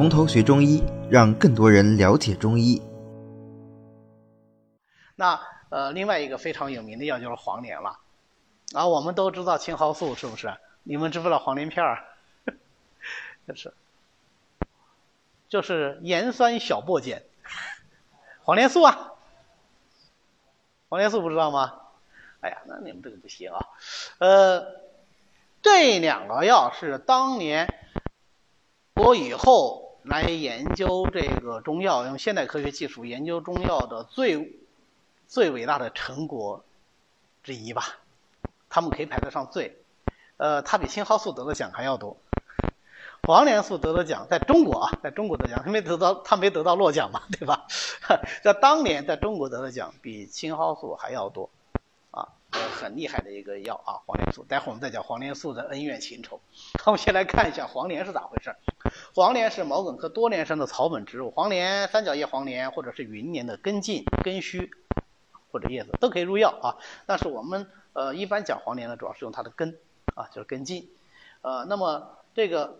从头学中医，让更多人了解中医。那呃，另外一个非常有名的药就是黄连了。啊，我们都知道青蒿素是不是？你们知不知道黄连片儿？就 是，就是盐酸小檗碱，黄连素啊。黄连素不知道吗？哎呀，那你们这个不行啊。呃，这两个药是当年我以后来研究这个中药，用现代科学技术研究中药的最最伟大的成果之一吧。他们可以排得上最，呃，他比青蒿素得的奖还要多。黄连素得的奖，在中国啊，在中国得奖，他没得到，他没得到诺奖嘛，对吧？在当年在中国得的奖比青蒿素还要多，啊，很厉害的一个药啊，黄连素。待会儿我们再讲黄连素的恩怨情仇。我们先来看一下黄连是咋回事儿。黄连是毛茛科多年生的草本植物，黄连、三角叶黄连或者是云连的根茎、根须或者叶子都可以入药啊。但是我们呃一般讲黄连呢，主要是用它的根啊，就是根茎。呃，那么这个。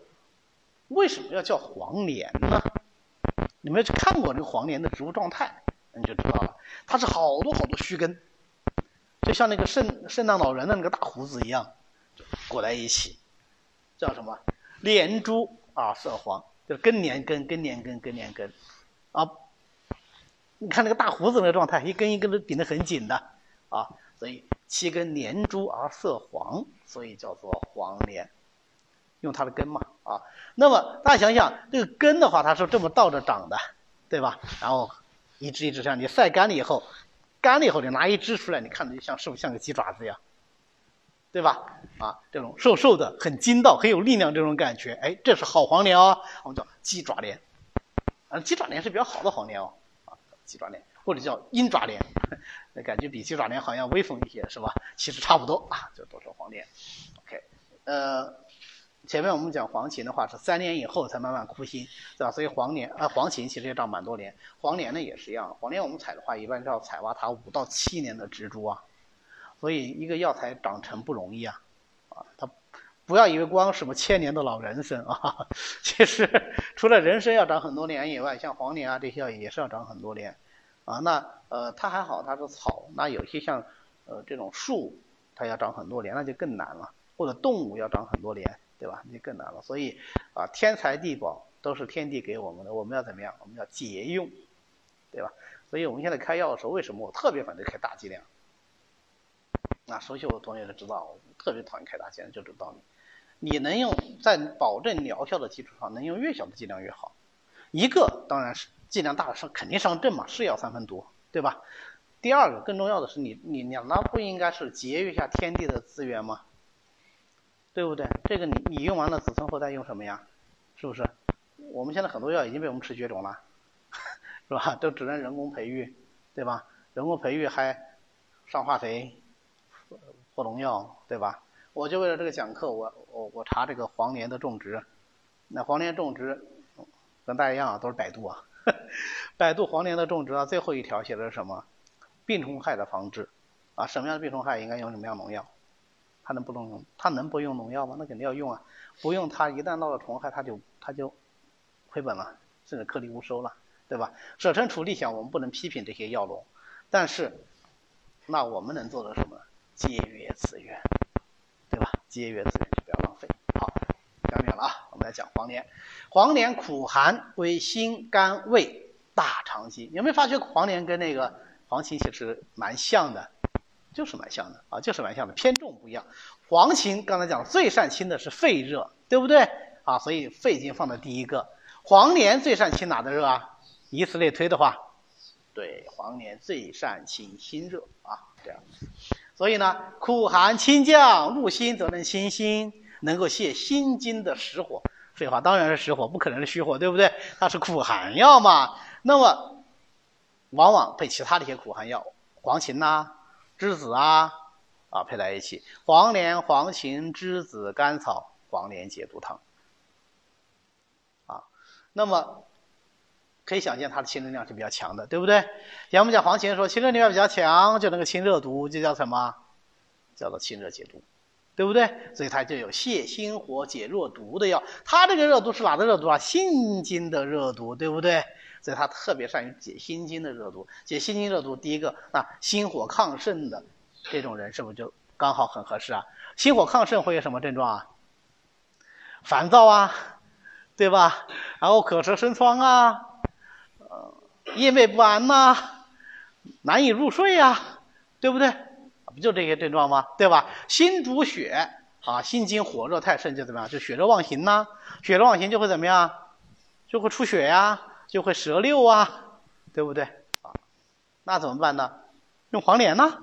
为什么要叫黄连呢？你们去看过那个黄连的植物状态，你就知道了。它是好多好多须根，就像那个圣圣诞老人的那个大胡子一样，裹在一起，叫什么？连珠啊，色黄，就是根连根，根连根，根连根，啊，你看那个大胡子那个状态，一根一根都顶得很紧的，啊，所以七根连珠而色黄，所以叫做黄连。用它的根嘛，啊，那么大家想想，这个根的话，它是这么倒着长的，对吧？然后一支一支这样，你晒干了以后，干了以后你拿一支出来，你看着就像是不是像个鸡爪子一样，对吧？啊，这种瘦瘦的、很筋道、很有力量这种感觉，哎，这是好黄连哦，我们叫鸡爪莲，啊，鸡爪莲是比较好的黄连哦，啊，鸡爪莲或者叫鹰爪莲，那感觉比鸡爪莲好像威风一些，是吧？其实差不多啊，就都是黄连。OK，呃。前面我们讲黄芩的话是三年以后才慢慢枯心，对吧？所以黄连啊，黄芩其实也长蛮多年，黄连呢也是一样。黄连我们采的话，一般是要采挖它五到七年的植株啊。所以一个药材长成不容易啊，啊，它不要以为光什么千年的老人参啊，其实除了人参要长很多年以外，像黄连啊这些药也是要长很多年啊。那呃它还好它是草，那有些像呃这种树，它要长很多年那就更难了，或者动物要长很多年。对吧？那就更难了。所以啊，天才地宝都是天地给我们的，我们要怎么样？我们要节用，对吧？所以我们现在开药的时候，为什么我特别反对开大剂量？那，熟悉我的同学都知道，我特别讨厌开大剂量，就这个道理。你能用在保证疗效的基础上，能用越小的剂量越好。一个当然是剂量大了伤肯定伤正嘛，是药三分毒，对吧？第二个更重要的是，你你两那不应该是节约一下天地的资源吗？对不对？这个你你用完了，子孙后代用什么呀？是不是？我们现在很多药已经被我们吃绝种了，是吧？都只能人工培育，对吧？人工培育还上化肥、或农药，对吧？我就为了这个讲课，我我我查这个黄连的种植，那黄连种植跟大家一样啊都是百度啊，百度黄连的种植啊，最后一条写的是什么？病虫害的防治啊，什么样的病虫害应该用什么样农药？它能不能用？它能不用农药吗？那肯定要用啊！不用它，一旦闹了虫害，它就它就亏本了，甚至颗粒无收了，对吧？舍身处地想，我们不能批评这些药农，但是那我们能做的什么？节约资源，对吧？节约资源就不要浪费。好，讲远了啊！我们来讲黄连。黄连苦寒，归心肝胃大肠经。有没有发觉黄连跟那个黄芩其实蛮像的？就是蛮像的啊，就是蛮像的，偏重不一样。黄芩刚才讲最善清的是肺热，对不对啊？所以肺经放在第一个。黄连最善清哪的热啊？以此类推的话，对，黄连最善清心热啊，这样。所以呢，苦寒清降，入心则能清心，能够泻心经的实火。废话，当然是实火，不可能是虚火，对不对？它是苦寒药嘛。那么，往往配其他的一些苦寒药，黄芩呐。栀子啊，啊配在一起，黄连、黄芩、栀子、甘草，黄连解毒汤。啊，那么可以想见它的清热量是比较强的，对不对？像我们讲黄芩说清热力量比较强，就能够清热毒，就叫什么？叫做清热解毒，对不对？所以它就有泻心火、解热毒的药。它这个热毒是哪的热毒啊？心经的热毒，对不对？所以它特别善于解心经的热毒。解心经热毒，第一个啊，心火亢盛的这种人是不是就刚好很合适啊？心火亢盛会有什么症状啊？烦躁啊，对吧？然后口舌生疮啊，夜寐不安呐，难以入睡呀，对不对？不就这些症状吗？对吧？心主血啊，心经火热太盛就怎么样？就血热妄行呐，血热妄行就会怎么样？就会出血呀，就会舌溜啊，对不对？啊，那怎么办呢？用黄连呢，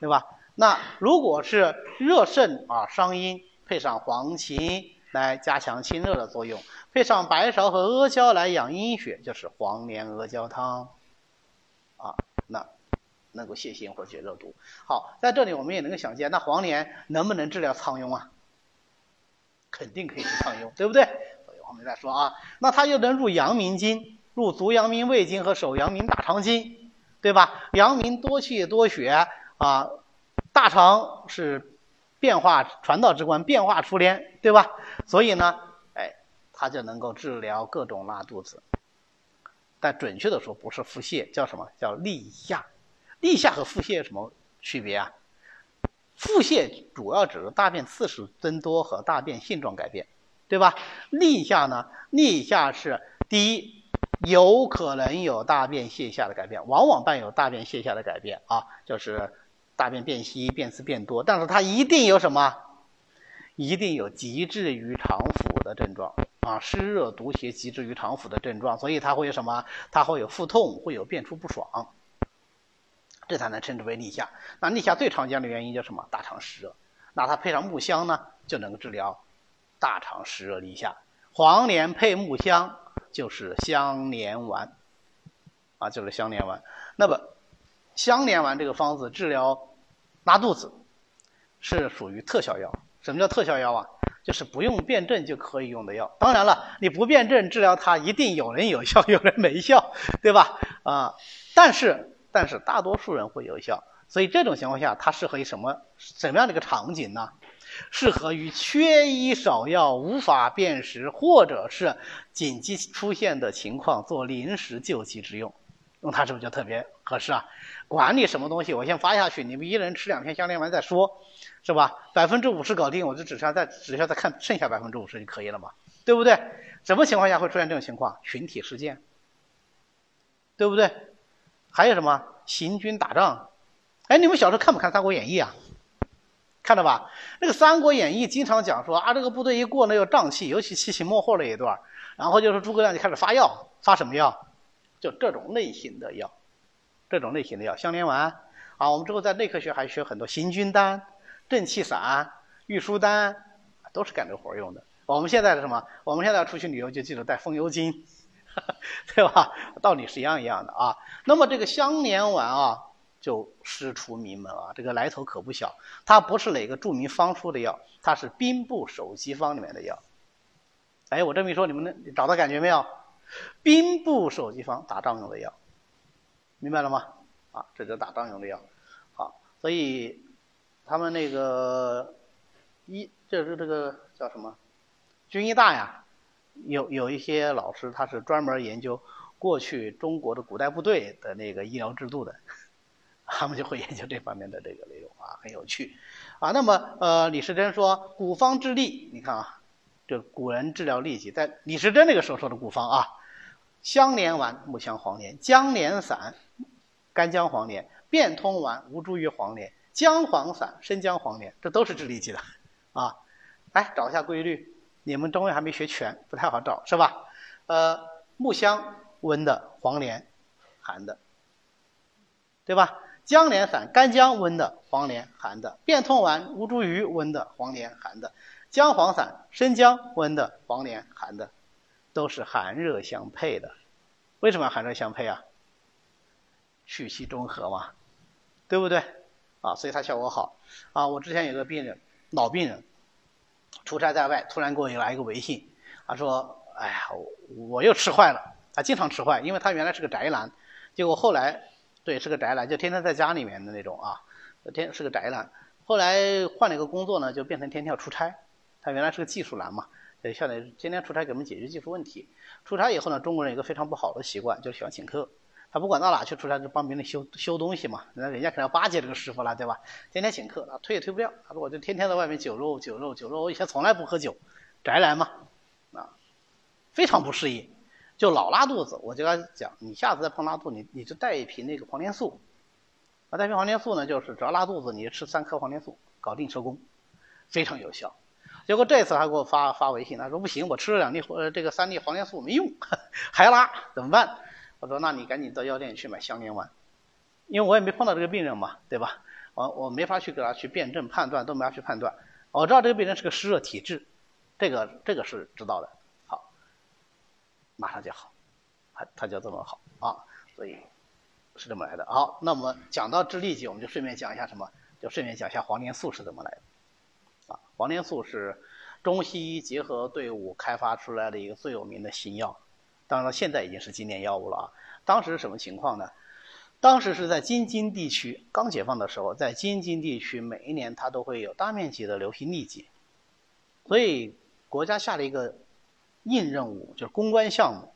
对吧？那如果是热盛啊，伤阴，配上黄芩来加强清热的作用，配上白芍和阿胶来养阴血，就是黄连阿胶汤啊。那。能够泻心或解热毒。好，在这里我们也能够想见，那黄连能不能治疗苍痈啊？肯定可以治苍痈，对不对？所以我们再说啊，那它又能入阳明经，入足阳明胃经和手阳明大肠经，对吧？阳明多气多血啊，大肠是变化传道之官，变化出连，对吧？所以呢，哎，它就能够治疗各种拉肚子。但准确的说，不是腹泻，叫什么叫利下？立下和腹泻有什么区别啊？腹泻主要指的大便次数增多和大便性状改变，对吧？立下呢？立下是第一，有可能有大便泻下的改变，往往伴有大便泻下的改变啊，就是大便变稀、便次变多。但是它一定有什么？一定有积滞于肠腑的症状啊，湿热毒邪积滞于肠腑的症状，所以它会有什么？它会有腹痛，会有便出不爽。这才能称之为立夏。那立夏最常见的原因叫什么？大肠湿热。那它配上木香呢，就能够治疗大肠湿热立夏。黄连配木香就是香连丸，啊，就是香连丸。那么香连丸这个方子治疗拉肚子是属于特效药。什么叫特效药啊？就是不用辩证就可以用的药。当然了，你不辩证治疗它，一定有人有效，有人没效，对吧？啊，但是。但是大多数人会有效，所以这种情况下，它适合于什么什么样的一个场景呢？适合于缺医少药、无法辨识或者是紧急出现的情况做临时救急之用，用它是不是就特别合适啊？管你什么东西，我先发下去，你们一人吃两片香连丸再说，是吧？百分之五十搞定，我就只需要再只需要再看剩下百分之五十就可以了嘛，对不对？什么情况下会出现这种情况？群体事件，对不对？还有什么行军打仗？哎，你们小时候看不看《三国演义》啊？看到吧？那个《三国演义》经常讲说啊，这个部队一过呢有瘴气，尤其七擒末后那一段，然后就是诸葛亮就开始发药，发什么药？就这种类型的药，这种类型的药，香连丸啊。我们之后在内科学还学很多行军丹、正气散、御书丹，都是干这活用的。我们现在的什么？我们现在要出去旅游就记得带风油精。对吧？道理是一样一样的啊。那么这个香连丸啊，就师出名门啊，这个来头可不小。它不是哪个著名方出的药，它是兵部手机方里面的药。哎，我这么一说，你们能找到感觉没有？兵部手机方打仗用的药，明白了吗？啊，这就打仗用的药。好，所以他们那个医，就是这个叫什么军医大呀。有有一些老师，他是专门研究过去中国的古代部队的那个医疗制度的，他们就会研究这方面的这个内容啊，很有趣啊。那么呃，李时珍说古方治痢，你看啊，这古人治疗痢疾，在李时珍那个时候说的古方啊，香连丸、木香、黄连、姜连散、干姜黄连、变通丸、吴茱萸黄连、姜黄散、生姜黄连，这都是治痢疾的啊。来找一下规律。你们中医还没学全，不太好找，是吧？呃，木香温的，黄连寒的，对吧？姜连散，干姜温的，黄连寒的；变通丸，吴茱萸温的，黄连寒的；姜黄散，生姜温的，黄连寒的，都是寒热相配的。为什么要寒热相配啊？祛气中和嘛，对不对？啊，所以它效果好。啊，我之前有个病人，老病人。出差在外，突然给我来一个微信，他说：“哎呀，我又吃坏了。他经常吃坏，因为他原来是个宅男，结果后来，对，是个宅男，就天天在家里面的那种啊，天是个宅男。后来换了一个工作呢，就变成天天要出差。他原来是个技术男嘛，呃，现在天天出差给我们解决技术问题。出差以后呢，中国人有个非常不好的习惯，就是喜欢请客。他不管到哪去出差，就帮别人修修东西嘛，那人家肯定要巴结这个师傅了，对吧？天天请客，啊，推也推不掉。他说我就天天在外面酒肉酒肉酒肉，我以前从来不喝酒，宅男嘛，啊，非常不适应，就老拉肚子。我就跟他讲，你下次再碰拉肚，你你就带一瓶那个黄连素。啊，带瓶黄连素呢，就是只要拉肚子，你就吃三颗黄连素，搞定收工，非常有效。结果这次还给我发发微信，他说不行，我吃了两粒呃这个三粒黄连素没用，还拉，怎么办？我说那你赶紧到药店去买香连丸，因为我也没碰到这个病人嘛，对吧？我我没法去给他去辩证判断，都没法去判断。我知道这个病人是个湿热体质，这个这个是知道的。好，马上就好，他他就这么好啊，所以。是这么来的。好，那我们讲到治痢疾，我们就顺便讲一下什么？就顺便讲一下黄连素是怎么来的。黄连素是中西医结合队伍开发出来的一个最有名的新药。当然了，现在已经是经典药物了啊。当时是什么情况呢？当时是在京津地区刚解放的时候，在京津地区每一年它都会有大面积的流行痢疾，所以国家下了一个硬任务，就是攻关项目。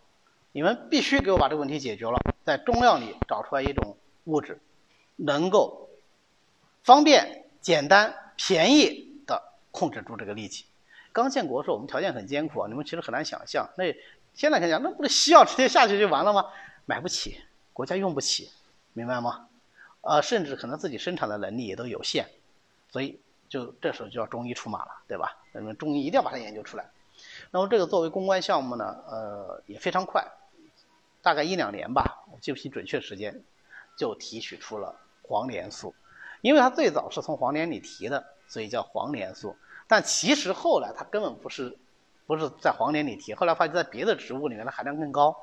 你们必须给我把这个问题解决了，在中药里找出来一种物质，能够方便、简单、便宜控制住这个力气。刚建国的时候，我们条件很艰苦啊，你们其实很难想象。那现在想想，那不是西药直接下去就完了吗？买不起，国家用不起，明白吗？呃，甚至可能自己生产的能力也都有限，所以就这时候就要中医出马了，对吧？那么中医一定要把它研究出来。那么这个作为攻关项目呢，呃，也非常快。大概一两年吧，我记不清准确时间，就提取出了黄连素，因为它最早是从黄连里提的，所以叫黄连素。但其实后来它根本不是，不是在黄连里提，后来发现在别的植物里面的含量更高，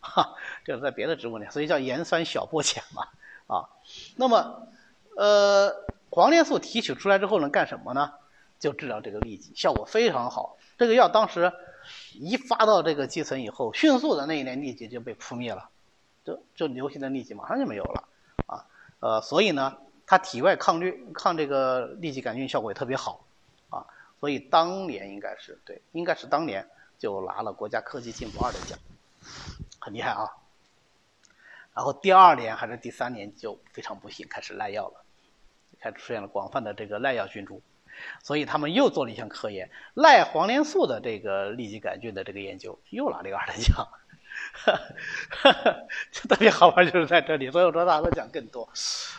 哈，就是在别的植物里，所以叫盐酸小檗碱嘛，啊，那么，呃，黄连素提取出来之后能干什么呢？就治疗这个痢疾，效果非常好。这个药当时。一发到这个基层以后，迅速的那一年痢疾就被扑灭了，就就流行的痢疾马上就没有了，啊，呃，所以呢，它体外抗疟抗这个痢疾杆菌效果也特别好，所以当年应该是对，应该是当年就拿了国家科技进步二等奖，很厉害啊。然后第二年还是第三年就非常不幸，开始赖药了，开始出现了广泛的这个赖药菌株。所以他们又做了一项科研，赖黄连素的这个痢疾杆菌的这个研究，又拿了一个二等奖，哈哈，就特别好玩就是在这里。所以我说大家讲更多，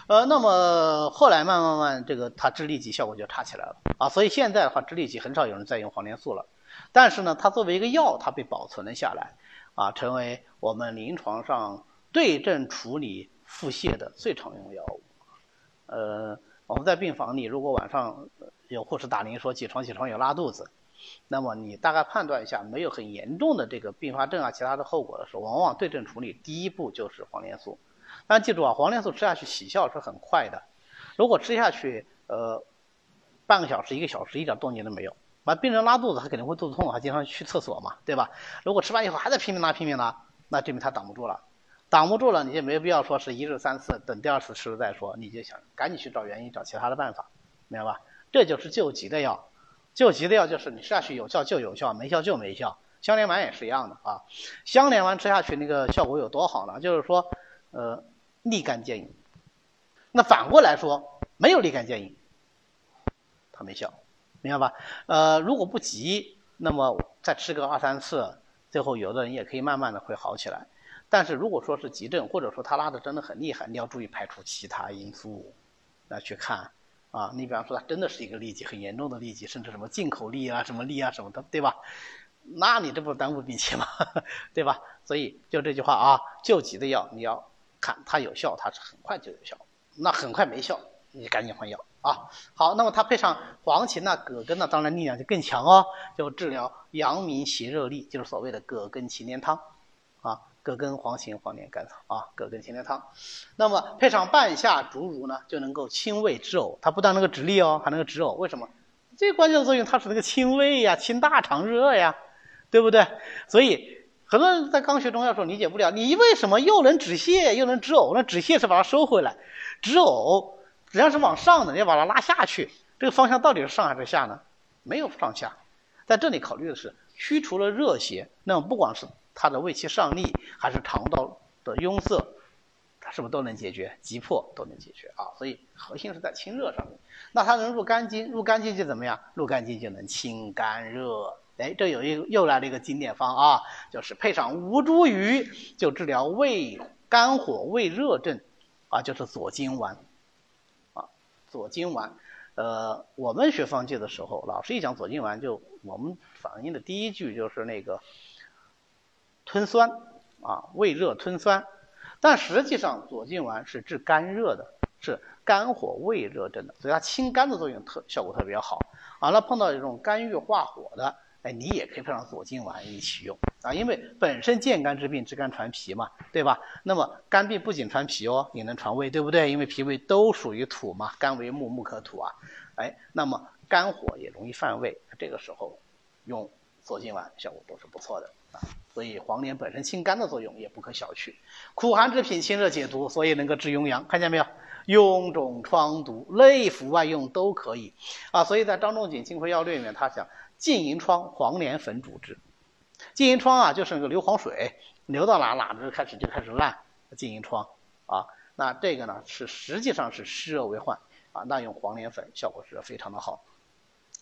呃，那么后来慢慢慢这个它治痢疾效果就差起来了啊，所以现在的话治痢疾很少有人再用黄连素了，但是呢，它作为一个药，它被保存了下来啊，成为我们临床上对症处理腹泻的最常用药物，呃。我们在病房里，如果晚上有护士打铃说起床起床有拉肚子，那么你大概判断一下没有很严重的这个并发症啊其他的后果的时候，往往对症处理第一步就是黄连素。但记住啊，黄连素吃下去起效是很快的，如果吃下去呃半个小时一个小时一点动静都没有，那病人拉肚子他肯定会肚子痛，还经常去厕所嘛，对吧？如果吃完以后还在拼命拉拼命拉，那证明他挡不住了。挡不住了，你就没必要说是一日三次，等第二次吃了再说，你就想赶紧去找原因，找其他的办法，明白吧？这就是救急的药，救急的药就是你吃下去有效就有效，没效就没效。香连丸也是一样的啊，香连丸吃下去那个效果有多好呢？就是说，呃，立竿见影。那反过来说，没有立竿见影，它没效，明白吧？呃，如果不急，那么再吃个二三次，最后有的人也可以慢慢的会好起来。但是如果说是急症，或者说他拉的真的很厉害，你要注意排除其他因素来去看啊。你比方说它真的是一个痢疾，很严重的痢疾，甚至什么进口痢啊、什么痢啊什么的，对吧？那你这不耽误病情吗？对吧？所以就这句话啊，救急的药你要看它有效，它是很快就有效；那很快没效，你赶紧换药啊。好，那么它配上黄芩呐、葛根呢，当然力量就更强哦，就治疗阳明邪热痢，就是所谓的葛根芩连汤啊。葛根、黄芩、黄连、甘草啊，葛根芩连汤。那么配上半夏、竹茹呢，就能够清胃止呕。它不但能够止痢哦，还能够止呕。为什么？最关键的作用，它是那个清胃呀，清大肠热呀，对不对？所以很多人在刚学中药时候理解不了，你为什么又能止泻又能止呕？那止泻是把它收回来，止呕实际上是往上的，你要把它拉下去。这个方向到底是上还是下呢？没有上下，在这里考虑的是驱除了热邪，那么不管是它的胃气上逆，还是肠道的壅塞，它是不是都能解决？急迫都能解决啊！所以核心是在清热上面。那它能入肝经，入肝经就怎么样？入肝经就能清肝热。哎，这有一又来了一个经典方啊，就是配上吴茱萸，就治疗胃肝火、胃热症，啊，就是左金丸，啊，左金丸。呃，我们学方剂的时候，老师一讲左金丸，就我们反应的第一句就是那个吞酸啊，胃热吞酸。但实际上，左金丸是治肝热的，是肝火胃热症的，所以它清肝的作用特效果特别好。完了，碰到这种肝郁化火的，哎，你也可以配上左金丸一起用啊，因为本身健肝治病，治肝传脾嘛，对吧？那么肝病不仅传脾哦，也能传胃，对不对？因为脾胃都属于土嘛，肝为木，木克土啊。哎，那么肝火也容易犯胃，这个时候用左金丸效果都是不错的啊。所以黄连本身清肝的作用也不可小觑。苦寒之品清热解毒，所以能够治痈疡，看见没有？臃肿疮毒，内服外用都可以啊。所以在张仲景《金匮要略》里面，他讲浸银疮，黄连粉主之。浸银疮啊，就是那个硫磺水流到哪哪就开始就开始烂，浸银疮啊。那这个呢是实际上是湿热为患。啊，那用黄连粉效果是非常的好，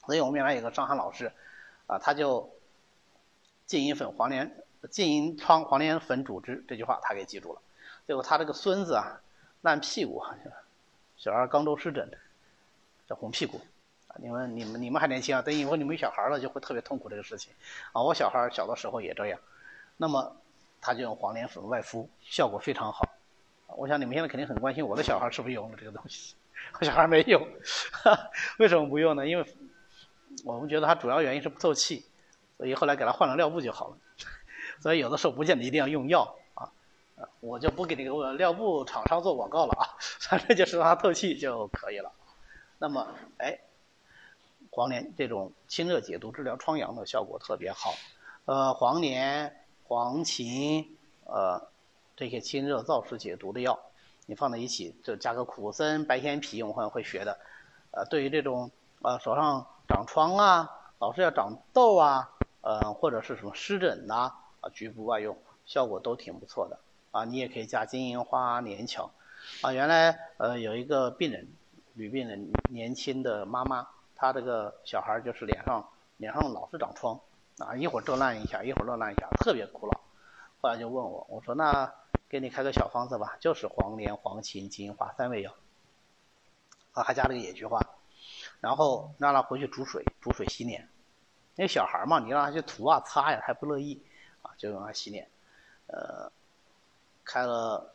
所以我们原来有个张涵老师，啊，他就浸银粉黄连浸银疮黄连粉主之这句话他给记住了，结果他这个孙子啊烂屁股，小儿肛周湿疹，这红屁股，你们你们你们还年轻啊，等以后你们有小孩了就会特别痛苦这个事情，啊，我小孩小的时候也这样，那么他就用黄连粉外敷，效果非常好，我想你们现在肯定很关心我的小孩是不是用了这个东西。我小孩没用，为什么不用呢？因为我们觉得他主要原因是不透气，所以后来给他换了尿布就好了。所以有的时候不见得一定要用药啊，我就不给那个尿布厂商做广告了啊，反正就是让它透气就可以了。那么，哎，黄连这种清热解毒、治疗疮疡的效果特别好。呃，黄连、黄芩，呃，这些清热燥湿解毒的药。你放在一起，就加个苦参、白鲜皮，我们会学的。呃，对于这种呃手上长疮啊，老是要长痘啊，呃或者是什么湿疹呐，局部外用效果都挺不错的。啊，你也可以加金银花、连翘。啊，原来呃有一个病人，女病人，年轻的妈妈，她这个小孩就是脸上脸上老是长疮，啊一会儿这烂一下，一会儿那烂一下，特别苦恼。后来就问我，我说那。给你开个小方子吧，就是黄连、黄芩、金银花三味药，啊，还加了个野菊花，然后让他回去煮水，煮水洗脸。那小孩嘛，你让他去涂啊、擦呀，他还不乐意，啊，就用它洗脸。呃，开了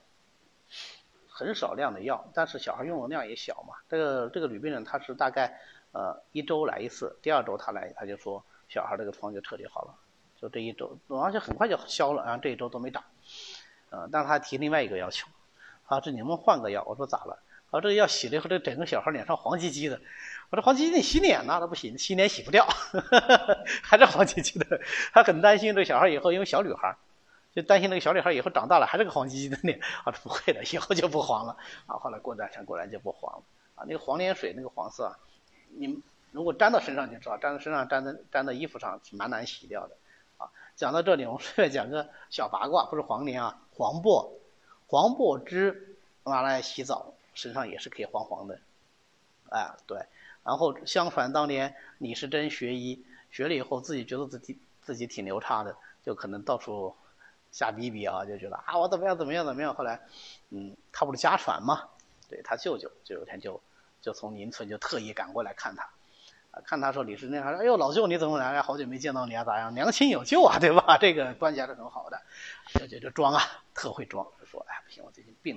很少量的药，但是小孩用的量也小嘛。这个这个女病人她是大概呃一周来一次，第二周她来，她就说小孩这个疮就彻底好了，就这一周，而且很快就消了，然后这一周都没长。嗯，但他提另外一个要求，啊，这你们换个药。我说咋了？啊，这个药洗了以后，这整个小孩脸上黄唧唧的。我说黄唧唧，你洗脸呢？他不行，洗脸洗不掉，还是黄唧唧的。他很担心这个小孩以后，因为小女孩，就担心那个小女孩以后长大了还是个黄唧唧的脸。啊，不会的，以后就不黄了。啊，后来过段时间果然就不黄了。啊，那个黄连水那个黄色，你如果沾到身上就知道，沾到身上沾在沾到衣服上是蛮难洗掉的。啊讲到这里，我们顺便讲个小八卦，不是黄连啊，黄柏，黄柏枝拿来洗澡，身上也是可以黄黄的，哎，对。然后相传当年李时珍学医，学了以后自己觉得自己自己挺牛叉的，就可能到处瞎逼逼啊，就觉得啊我怎么样怎么样怎么样。后来，嗯，他不是家传嘛，对他舅舅就有天就就从邻村就特意赶过来看他。啊，看他说李时珍，他说：“哎呦，老舅你怎么来了？好久没见到你啊，咋样？娘亲有救啊，对吧？这个关系还是很好的。”舅舅就装啊，特会装，说：“哎，不行，我最近病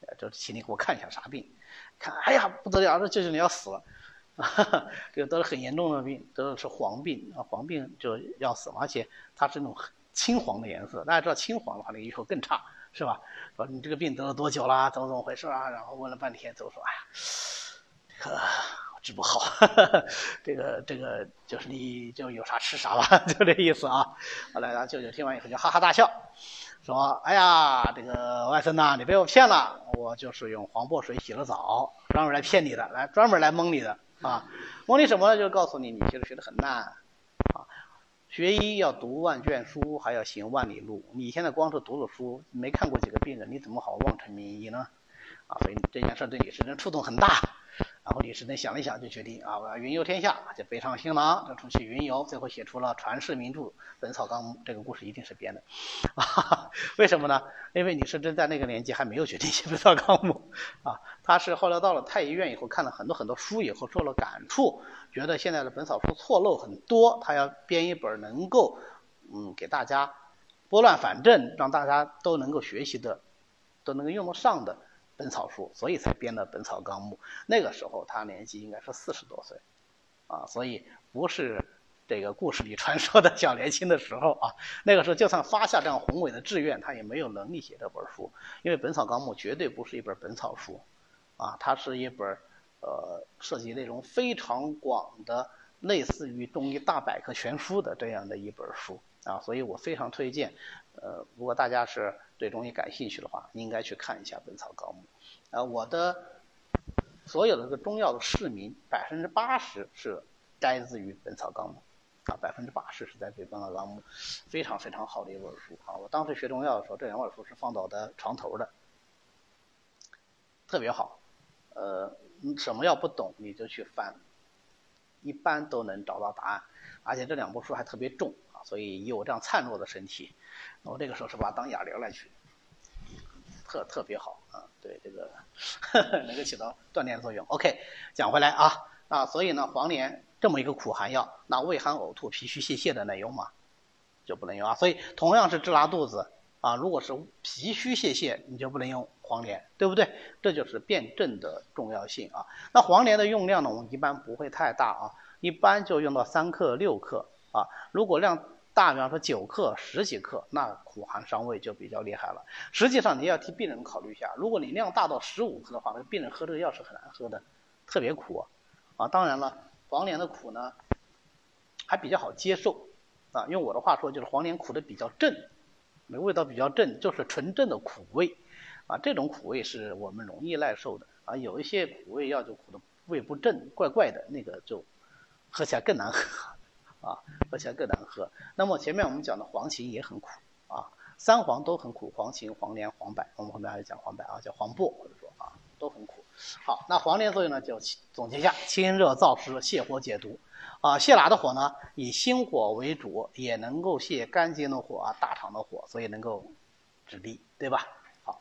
了，这请你给我看一下啥病？看，哎呀，不得了，这舅舅你要死了，这个得了很严重的病，得的是黄病啊，黄病就要死，而且它是那种青黄的颜色。大家知道青黄的话，那个预后更差，是吧？说你这个病得了多久啦？怎么怎么回事啊？然后问了半天，都说：哎呀，这个。”治不好，这个这个就是你就有啥吃啥吧，就这意思啊。后来，他舅舅听完以后就哈哈大笑，说：“哎呀，这个外甥呐，你被我骗了，我就是用黄柏水洗了澡，专门来骗你的，来专门来蒙你的啊！蒙你什么呢？就告诉你，你其实学的很烂啊。学医要读万卷书，还要行万里路。你现在光是读了书，没看过几个病人，你怎么好望尘名医呢？啊，所以这件事对李时珍触动很大。”然后李时珍想了想，就决定啊，我要云游天下，就北上新郎，就出去云游，最后写出了传世名著《本草纲目》。这个故事一定是编的，啊，为什么呢？因为李时珍在那个年纪还没有决定写《本草纲目》，啊，他是后来到了太医院以后，看了很多很多书以后，受了感触，觉得现在的本草书错漏很多，他要编一本能够，嗯，给大家拨乱反正，让大家都能够学习的，都能够用得上的。本草书，所以才编的《本草纲目》。那个时候他年纪应该是四十多岁，啊，所以不是这个故事里传说的小年轻的时候啊。那个时候就算发下这样宏伟的志愿，他也没有能力写这本书，因为《本草纲目》绝对不是一本本草书，啊，它是一本呃涉及内容非常广的，类似于中医大百科全书的这样的一本书啊。所以我非常推荐，呃，如果大家是。对中医感兴趣的话，应该去看一下《本草纲目》。啊，我的所有的这个中药的市民，百分之八十是摘自于《本草纲目》，啊，百分之八十是在《本草纲目》，非常非常好的一本书啊！我当时学中药的时候，这两本书是放到我的床头的，特别好。呃，你什么药不懂，你就去翻，一般都能找到答案。而且这两部书还特别重，所以以我这样孱弱的身体。我这个时候是把它当哑铃来取，特特别好啊，对这个 能够起到锻炼作用。OK，讲回来啊，啊，所以呢，黄连这么一个苦寒药，那胃寒呕吐、脾虚泄泻的能用吗？就不能用啊。所以同样是治拉肚子啊，如果是脾虚泄泻，你就不能用黄连，对不对？这就是辨证的重要性啊。那黄连的用量呢，我们一般不会太大啊，一般就用到三克、六克啊。如果量大，比方说九克、十几克，那苦寒伤胃就比较厉害了。实际上你要替病人考虑一下，如果你量大到十五克的话，那病人喝这个药是很难喝的，特别苦啊。当然了，黄连的苦呢还比较好接受啊。用我的话说，就是黄连苦的比较正，那味道比较正，就是纯正的苦味啊。这种苦味是我们容易耐受的啊。有一些苦味药就苦的味不正，怪怪的，那个就喝起来更难喝。啊，喝起来更难喝。那么前面我们讲的黄芩也很苦啊，三黄都很苦，黄芩、黄连、黄柏，我们后面还是讲黄柏啊，叫黄柏或者说啊都很苦。好，那黄连作用呢，就总结一下：清热燥湿、泻火解毒。啊，泻哪的火呢？以心火为主，也能够泻肝经的火啊，大肠的火，所以能够止痢，对吧？好，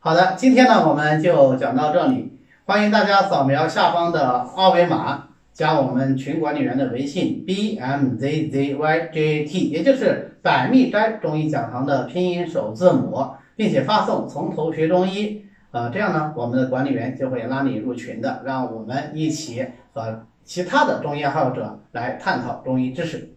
好的，今天呢我们就讲到这里。欢迎大家扫描下方的二维码，加我们群管理员的微信 b m z z y j t，也就是百密斋中医讲堂的拼音首字母，并且发送“从头学中医”，呃，这样呢，我们的管理员就会拉你入群的，让我们一起和其他的中医爱好者来探讨中医知识。